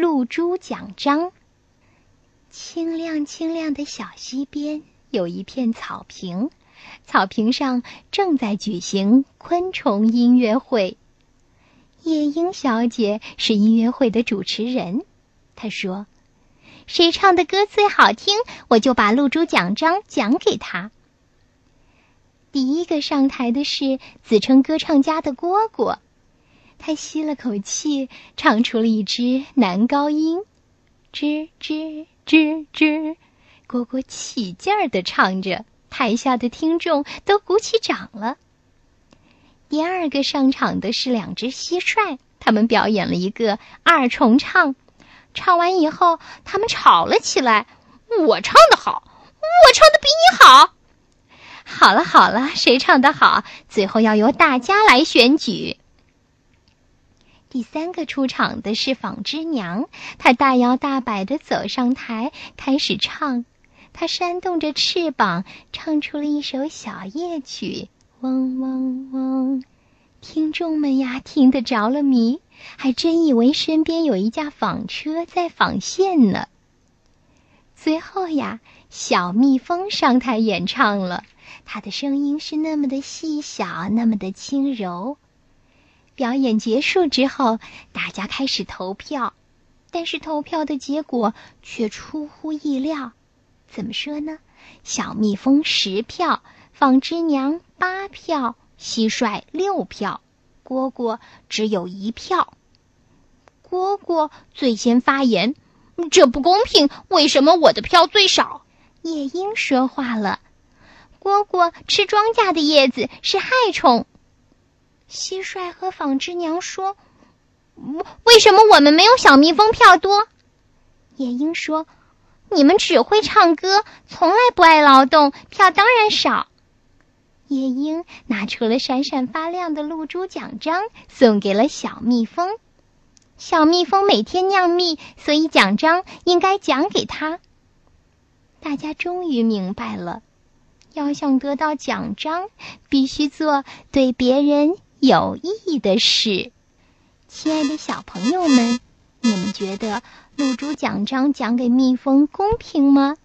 露珠奖章。清亮清亮的小溪边有一片草坪，草坪上正在举行昆虫音乐会。夜莺小姐是音乐会的主持人，她说：“谁唱的歌最好听，我就把露珠奖章奖给他。”第一个上台的是自称歌唱家的蝈蝈，他吸了口气，唱出了一支男高音，吱吱吱吱。蝈蝈起劲儿地唱着，台下的听众都鼓起掌了。第二个上场的是两只蟋蟀，他们表演了一个二重唱，唱完以后，他们吵了起来：“我唱的好，我唱的比你好。”好了好了，谁唱的好，最后要由大家来选举。第三个出场的是纺织娘，她大摇大摆的走上台，开始唱。她扇动着翅膀，唱出了一首小夜曲，嗡嗡嗡。听众们呀，听得着了迷，还真以为身边有一架纺车在纺线呢。最后呀，小蜜蜂上台演唱了。它的声音是那么的细小，那么的轻柔。表演结束之后，大家开始投票，但是投票的结果却出乎意料。怎么说呢？小蜜蜂十票，纺织娘八票，蟋蟀六票，蝈蝈只有一票。蝈蝈最先发言：“这不公平，为什么我的票最少？”夜莺说话了。蝈蝈吃庄稼的叶子是害虫。蟋蟀和纺织娘说：“为什么我们没有小蜜蜂票多？”夜莺说：“你们只会唱歌，从来不爱劳动，票当然少。”夜莺拿出了闪闪发亮的露珠奖章，送给了小蜜蜂。小蜜蜂每天酿蜜，所以奖章应该奖给他。大家终于明白了。要想得到奖章，必须做对别人有意义的事。亲爱的小朋友们，你们觉得露珠奖章奖给蜜蜂公平吗？